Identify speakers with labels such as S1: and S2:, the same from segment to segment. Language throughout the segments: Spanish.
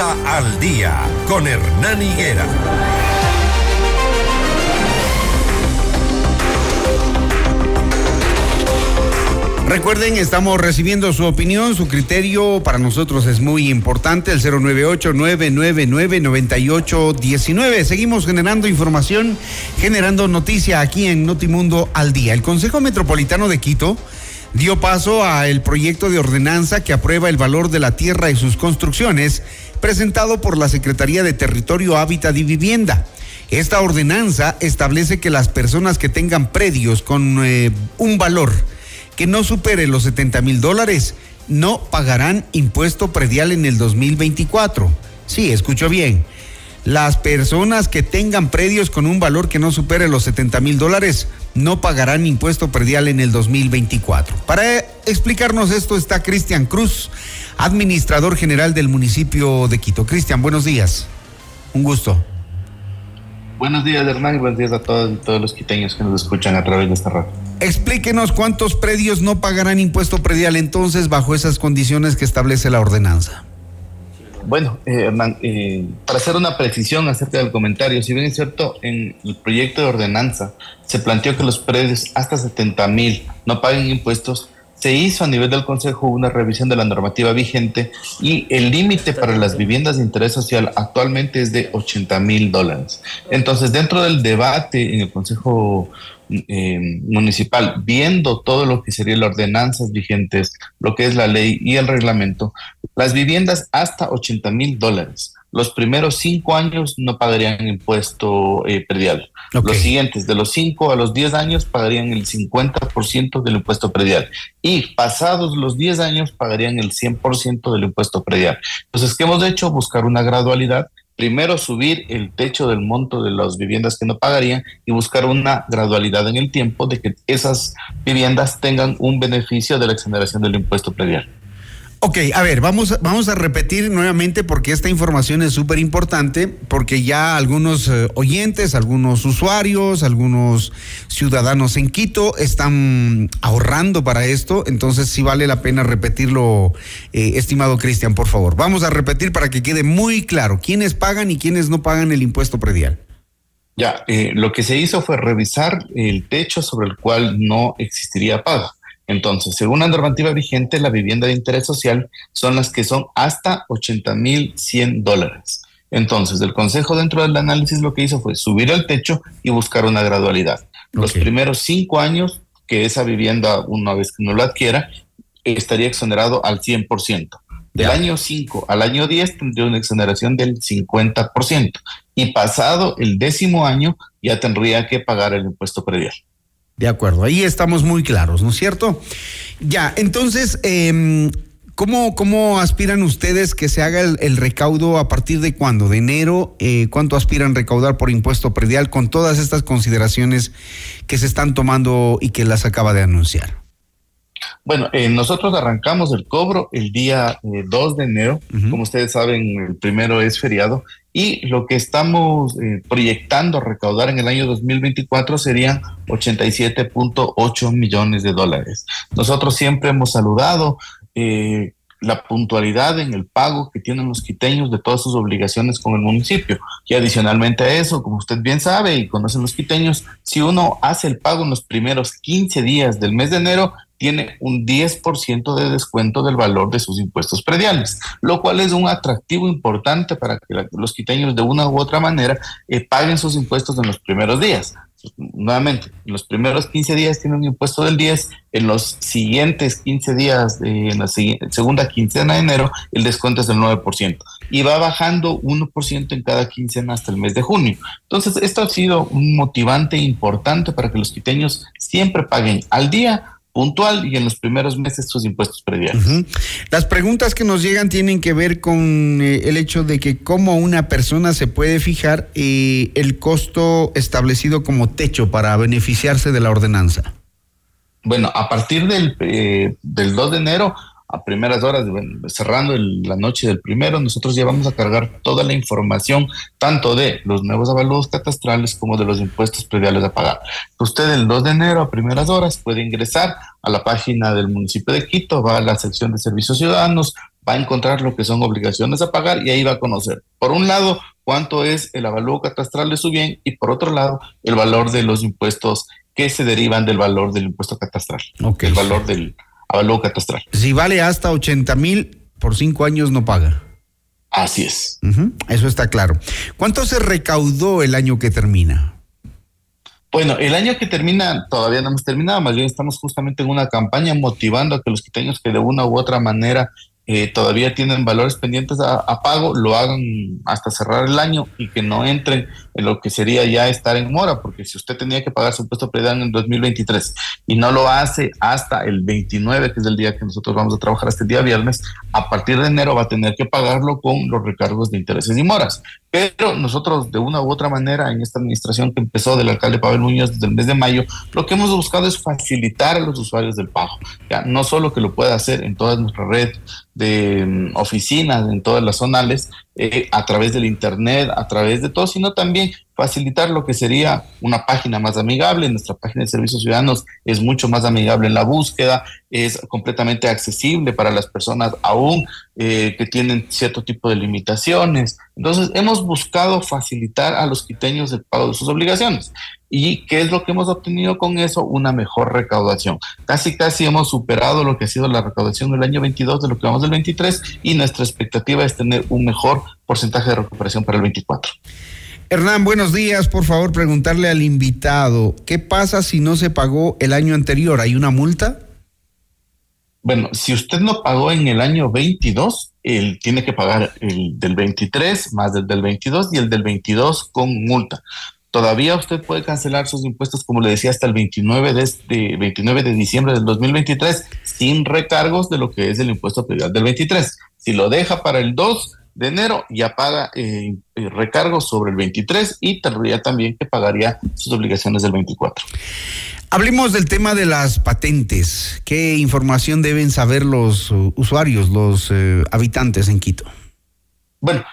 S1: Al Día con Hernán Higuera.
S2: Recuerden, estamos recibiendo su opinión, su criterio para nosotros es muy importante, el 098-999-9819. Seguimos generando información, generando noticia aquí en Notimundo al día. El Consejo Metropolitano de Quito dio paso al proyecto de ordenanza que aprueba el valor de la tierra y sus construcciones, presentado por la Secretaría de Territorio, Hábitat y Vivienda. Esta ordenanza establece que las personas que tengan predios con eh, un valor que no supere los 70 mil dólares no pagarán impuesto predial en el 2024. Sí, escucho bien. Las personas que tengan predios con un valor que no supere los 70 mil dólares no pagarán impuesto predial en el 2024. Para explicarnos esto está Cristian Cruz, administrador general del municipio de Quito. Cristian, buenos días. Un gusto.
S3: Buenos días, Hernán, y buenos días a todos, todos los quiteños que nos escuchan a través de esta radio.
S2: Explíquenos cuántos predios no pagarán impuesto predial entonces bajo esas condiciones que establece la ordenanza.
S3: Bueno, eh, Hernán, eh, para hacer una precisión acerca del comentario, si bien es cierto, en el proyecto de ordenanza se planteó que los predios hasta 70 mil no paguen impuestos, se hizo a nivel del Consejo una revisión de la normativa vigente y el límite para las viviendas de interés social actualmente es de 80 mil dólares. Entonces, dentro del debate en el Consejo eh, Municipal, viendo todo lo que serían las ordenanzas vigentes, lo que es la ley y el reglamento, las viviendas hasta 80 mil dólares los primeros cinco años no pagarían impuesto eh, predial. Los siguientes, de los cinco a los diez años, pagarían el 50% del impuesto predial. Y pasados los diez años, pagarían el 100% del impuesto predial. Entonces, ¿qué hemos hecho? Buscar una gradualidad. Primero subir el techo del monto de las viviendas que no pagarían y buscar una gradualidad en el tiempo de que esas viviendas tengan un beneficio de la exoneración del impuesto predial.
S2: Ok, a ver, vamos, vamos a repetir nuevamente porque esta información es súper importante, porque ya algunos eh, oyentes, algunos usuarios, algunos ciudadanos en Quito están ahorrando para esto, entonces sí vale la pena repetirlo, eh, estimado Cristian, por favor. Vamos a repetir para que quede muy claro quiénes pagan y quiénes no pagan el impuesto predial.
S3: Ya, eh, lo que se hizo fue revisar el techo sobre el cual no existiría pago. Entonces, según la normativa vigente, la vivienda de interés social son las que son hasta 80 mil 100 dólares. Entonces, el Consejo dentro del análisis lo que hizo fue subir al techo y buscar una gradualidad. Los primeros cinco años que esa vivienda, una vez que no la adquiera, estaría exonerado al 100%. Del año 5 al año 10 tendría una exoneración del 50%. Y pasado el décimo año ya tendría que pagar el impuesto predial.
S2: De acuerdo, ahí estamos muy claros, ¿no es cierto? Ya, entonces, eh, ¿cómo, ¿cómo, aspiran ustedes que se haga el, recaudo a partir de cuándo? ¿De enero? Eh, ¿Cuánto aspiran recaudar por impuesto predial con todas estas consideraciones que se están tomando y que las acaba de anunciar?
S3: Bueno, eh, nosotros arrancamos el cobro el día 2 de enero. Como ustedes saben, el primero es feriado y lo que estamos eh, proyectando recaudar en el año 2024 serían 87.8 millones de dólares. Nosotros siempre hemos saludado eh, la puntualidad en el pago que tienen los quiteños de todas sus obligaciones con el municipio. Y adicionalmente a eso, como usted bien sabe y conocen los quiteños, si uno hace el pago en los primeros 15 días del mes de enero, tiene un 10% de descuento del valor de sus impuestos prediales, lo cual es un atractivo importante para que los quiteños de una u otra manera eh, paguen sus impuestos en los primeros días. Nuevamente, en los primeros 15 días tiene un impuesto del 10, en los siguientes 15 días, en la segunda quincena de enero, el descuento es del 9% y va bajando 1% en cada quincena hasta el mes de junio. Entonces, esto ha sido un motivante importante para que los quiteños siempre paguen al día puntual y en los primeros meses sus impuestos prediales.
S2: Las preguntas que nos llegan tienen que ver con eh, el hecho de que cómo una persona se puede fijar eh, el costo establecido como techo para beneficiarse de la ordenanza.
S3: Bueno, a partir del, eh, del 2 de enero a primeras horas, cerrando la noche del primero, nosotros ya vamos a cargar toda la información, tanto de los nuevos avaluados catastrales como de los impuestos prediales a pagar. Usted el 2 de enero a primeras horas puede ingresar a la página del municipio de Quito, va a la sección de servicios ciudadanos, va a encontrar lo que son obligaciones a pagar y ahí va a conocer, por un lado, cuánto es el avalúo catastral de su bien y por otro lado, el valor de los impuestos que se derivan del valor del impuesto catastral, el valor del avalúo catastral.
S2: Si vale hasta 80 mil, por cinco años no paga.
S3: Así es.
S2: Eso está claro. ¿Cuánto se recaudó el año que termina?
S3: Bueno, el año que termina todavía no hemos terminado, más bien estamos justamente en una campaña motivando a que los quiteños que de una u otra manera eh, todavía tienen valores pendientes a, pago, lo hagan hasta cerrar el año y que no entren en lo que sería ya estar en mora, porque si usted tenía que pagar su impuesto predial en 2023 y no lo hace hasta el 29, que es el día que nosotros vamos a trabajar el día viernes, a partir de enero va a tener que pagarlo con los recargos de intereses y moras. Pero nosotros, de una u otra manera, en esta administración que empezó del alcalde Pavel Muñoz desde el mes de mayo, lo que hemos buscado es facilitar a los usuarios del pago. Ya, no solo que lo pueda hacer en toda nuestra red de mm, oficinas, en todas las zonales, eh, a través del Internet, a través de todo, sino también facilitar lo que sería una página más amigable. Nuestra página de servicios ciudadanos es mucho más amigable en la búsqueda, es completamente accesible para las personas aún eh, que tienen cierto tipo de limitaciones. Entonces, hemos buscado facilitar a los quiteños el pago de sus obligaciones. ¿Y qué es lo que hemos obtenido con eso? Una mejor recaudación. Casi, casi hemos superado lo que ha sido la recaudación del año 22 de lo que vamos del 23 y nuestra expectativa es tener un mejor porcentaje de recuperación para el 24.
S2: Hernán, buenos días. Por favor, preguntarle al invitado, ¿qué pasa si no se pagó el año anterior? ¿Hay una multa?
S3: Bueno, si usted no pagó en el año 22, él tiene que pagar el del 23 más el del 22 y el del 22 con multa. Todavía usted puede cancelar sus impuestos, como le decía, hasta el 29 de, este, 29 de diciembre del 2023 sin recargos de lo que es el impuesto predial del 23. Si lo deja para el 2, de enero ya paga eh, eh, recargos sobre el 23 y tendría también que pagaría sus obligaciones del 24.
S2: Hablemos del tema de las patentes. ¿Qué información deben saber los uh, usuarios, los eh, habitantes en Quito?
S3: Bueno,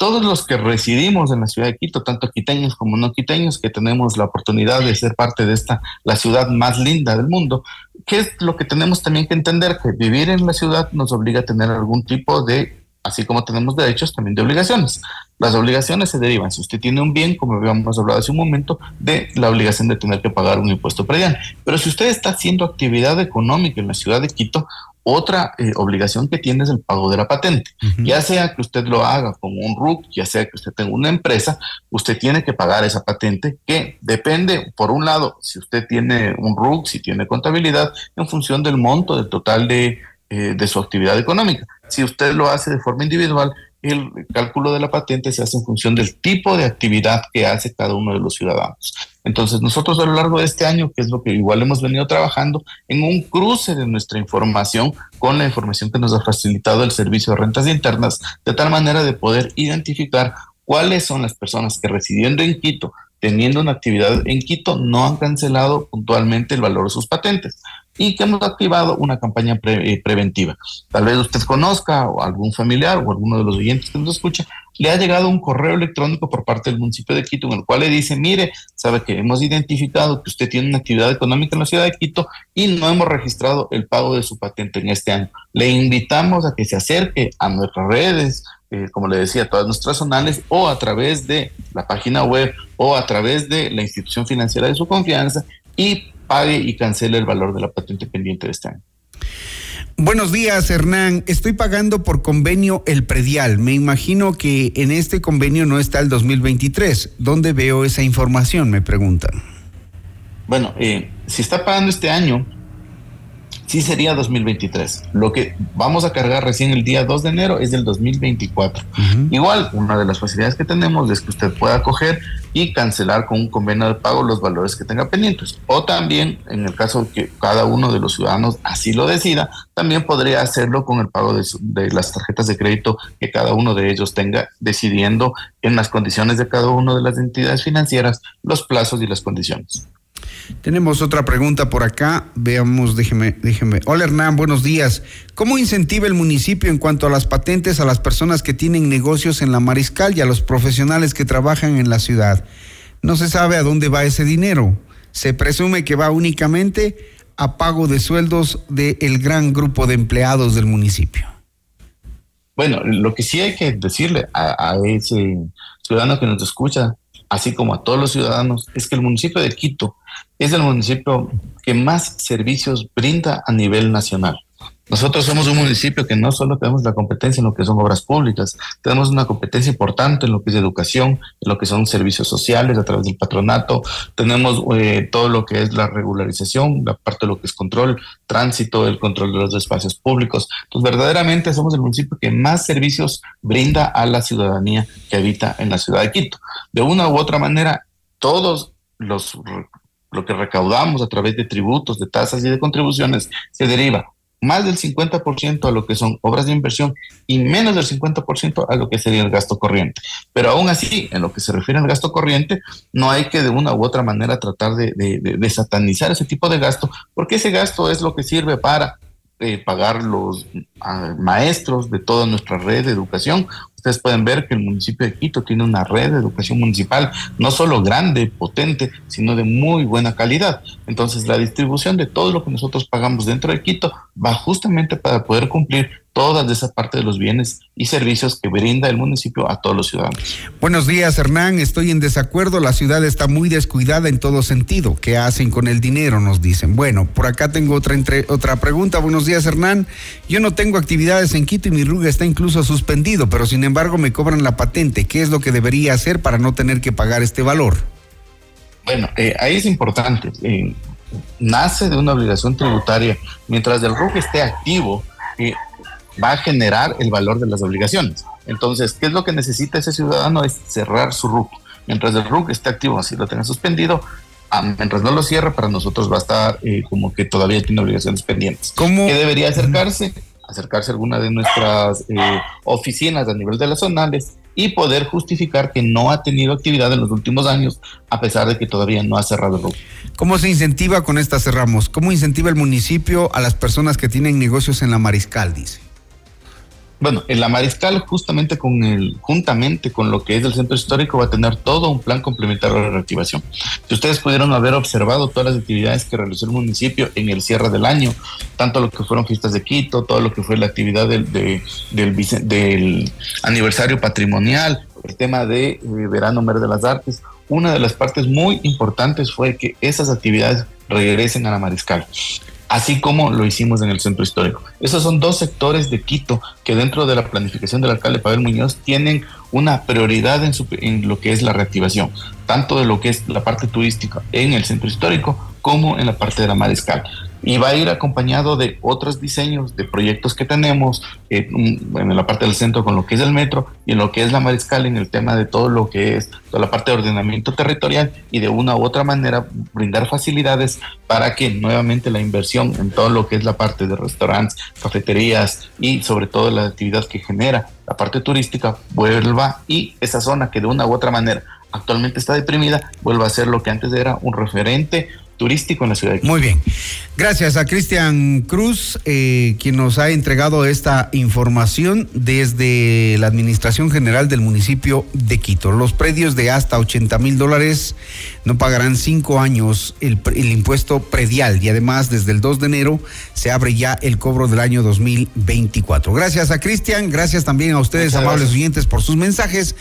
S3: todos los que residimos en la ciudad de Quito, tanto quiteños como no quiteños, que tenemos la oportunidad de ser parte de esta, la ciudad más linda del mundo, ¿qué es lo que tenemos también que entender? Que vivir en la ciudad nos obliga a tener algún tipo de así como tenemos derechos, también de obligaciones. Las obligaciones se derivan, si usted tiene un bien, como habíamos hablado hace un momento, de la obligación de tener que pagar un impuesto predial. Pero si usted está haciendo actividad económica en la ciudad de Quito, otra eh, obligación que tiene es el pago de la patente. Ya sea que usted lo haga como un RUC, ya sea que usted tenga una empresa, usted tiene que pagar esa patente que depende, por un lado, si usted tiene un RUC, si tiene contabilidad, en función del monto del total de, eh, de su actividad económica. Si usted lo hace de forma individual, el cálculo de la patente se hace en función del tipo de actividad que hace cada uno de los ciudadanos. Entonces, nosotros a lo largo de este año, que es lo que igual hemos venido trabajando, en un cruce de nuestra información con la información que nos ha facilitado el Servicio de Rentas Internas, de tal manera de poder identificar cuáles son las personas que residiendo en Quito, teniendo una actividad en Quito, no han cancelado puntualmente el valor de sus patentes y que hemos activado una campaña eh, preventiva. Tal vez usted conozca o algún familiar o alguno de los oyentes que nos escucha, le ha llegado un correo electrónico por parte del municipio de Quito en el cual le dice, mire, sabe que hemos identificado que usted tiene una actividad económica en la ciudad de Quito y no hemos registrado el pago de su patente en este año. Le invitamos a que se acerque a nuestras redes, eh, como le decía, todas nuestras zonales o a través de la página web o a través de la institución financiera de su confianza y pague y cancele el valor de la patente pendiente de este año.
S2: Buenos días, Hernán. Estoy pagando por convenio el predial. Me imagino que en este convenio no está el 2023. ¿Dónde veo esa información? Me preguntan.
S3: Bueno, eh, si está pagando este año, sí sería 2023. Lo que vamos a cargar recién el día 2 de enero es del 2024. Igual, una de las facilidades que tenemos es que usted pueda coger y cancelar con un convenio de pago los valores que tenga pendientes. O también, en el caso que cada uno de los ciudadanos así lo decida, también podría hacerlo con el pago de, de las tarjetas de crédito que cada uno de ellos tenga, decidiendo en las condiciones de cada una de las entidades financieras los plazos y las condiciones.
S2: Tenemos otra pregunta por acá. Veamos, déjeme, déjeme. Hola Hernán, buenos días. ¿Cómo incentiva el municipio en cuanto a las patentes a las personas que tienen negocios en la Mariscal y a los profesionales que trabajan en la ciudad? No se sabe a dónde va ese dinero. Se presume que va únicamente a pago de sueldos del gran grupo de empleados del municipio.
S3: Bueno, lo que sí hay que decirle a, a ese ciudadano que nos escucha, así como a todos los ciudadanos, es que el municipio de Quito es el municipio que más servicios brinda a nivel nacional. Nosotros somos un municipio que no solo tenemos la competencia en lo que son obras públicas, tenemos una competencia importante en lo que es educación, en lo que son servicios sociales a través del patronato, tenemos eh, todo lo que es la regularización, la parte de lo que es control, tránsito, el control de los espacios públicos. Entonces, verdaderamente somos el municipio que más servicios brinda a la ciudadanía que habita en la ciudad de Quito. De una u otra manera, todos los lo que recaudamos a través de tributos, de tasas y de contribuciones se deriva más del 50% a lo que son obras de inversión y menos del 50% a lo que sería el gasto corriente. Pero aún así, en lo que se refiere al gasto corriente, no hay que de una u otra manera tratar de, satanizar ese tipo de gasto, porque ese gasto es lo que sirve para eh, pagar los ah, maestros de toda nuestra red de educación Ustedes pueden ver que el municipio de Quito tiene una red de educación municipal no solo grande, potente, sino de muy buena calidad. Entonces, la distribución de todo lo que nosotros pagamos dentro de Quito va justamente para poder cumplir toda esa parte de los bienes y servicios que brinda el municipio a todos los ciudadanos.
S2: Buenos días, Hernán. Estoy en desacuerdo. La ciudad está muy descuidada en todo sentido. ¿Qué hacen con el dinero? Nos dicen. Bueno, por acá tengo otra, entre, otra pregunta. Buenos días, Hernán. Yo no tengo actividades en Quito y mi RUG está incluso suspendido, pero sin embargo me cobran la patente. ¿Qué es lo que debería hacer para no tener que pagar este valor?
S3: Bueno, eh, ahí es importante. Eh, nace de una obligación tributaria. Mientras el RUG esté activo, eh, va a generar el valor de las obligaciones. Entonces, ¿qué es lo que necesita ese ciudadano? Es cerrar su RUC. Mientras el RUC esté activo, así lo tenga suspendido, ah, mientras no lo cierre, para nosotros va a estar eh, como que todavía tiene obligaciones pendientes. ¿Cómo? ¿Qué debería acercarse? Acercarse a alguna de nuestras eh, oficinas a nivel de las zonales y poder justificar que no ha tenido actividad en los últimos años, a pesar de que todavía no ha cerrado el RUC.
S2: ¿Cómo se incentiva con esta cerramos? ¿Cómo incentiva el municipio a las personas que tienen negocios en la Mariscal, dice?
S3: Bueno, en la Mariscal, justamente con el, juntamente con lo que es el centro histórico, va a tener todo un plan complementario de reactivación. Si ustedes pudieron haber observado todas las actividades que realizó el municipio en el cierre del año, tanto lo que fueron fiestas de Quito, todo lo que fue la actividad del, del, aniversario patrimonial, el tema de eh, Verano Mer de las Artes, una de las partes muy importantes fue que esas actividades regresen a la Mariscal así como lo hicimos en el centro histórico. Esos son dos sectores de Quito que dentro de la planificación del alcalde Pavel Muñoz tienen una prioridad en, en, lo que es la reactivación, tanto de lo que es la parte turística en el centro histórico como en la parte de la mariscal y va a ir acompañado de otros diseños de proyectos que tenemos eh, en la parte del centro con lo que es el metro y en lo que es la mariscal en el tema de todo lo que es la parte de ordenamiento territorial y de una u otra manera brindar facilidades para que nuevamente la inversión en todo lo que es la parte de restaurantes, cafeterías y sobre todo la actividad que genera la parte turística vuelva y esa zona que de una u otra manera actualmente está deprimida vuelva a ser lo que antes era un referente turístico en la ciudad de Quito.
S2: Muy bien. Gracias a Cristian Cruz, eh, quien nos ha entregado esta información desde la Administración General del municipio de Quito. Los predios de hasta 80 mil dólares no pagarán cinco años el, el, impuesto predial y además desde el 2 de enero se abre ya el cobro del año 2024. Gracias a Cristian, gracias también a ustedes, amables oyentes, por sus mensajes.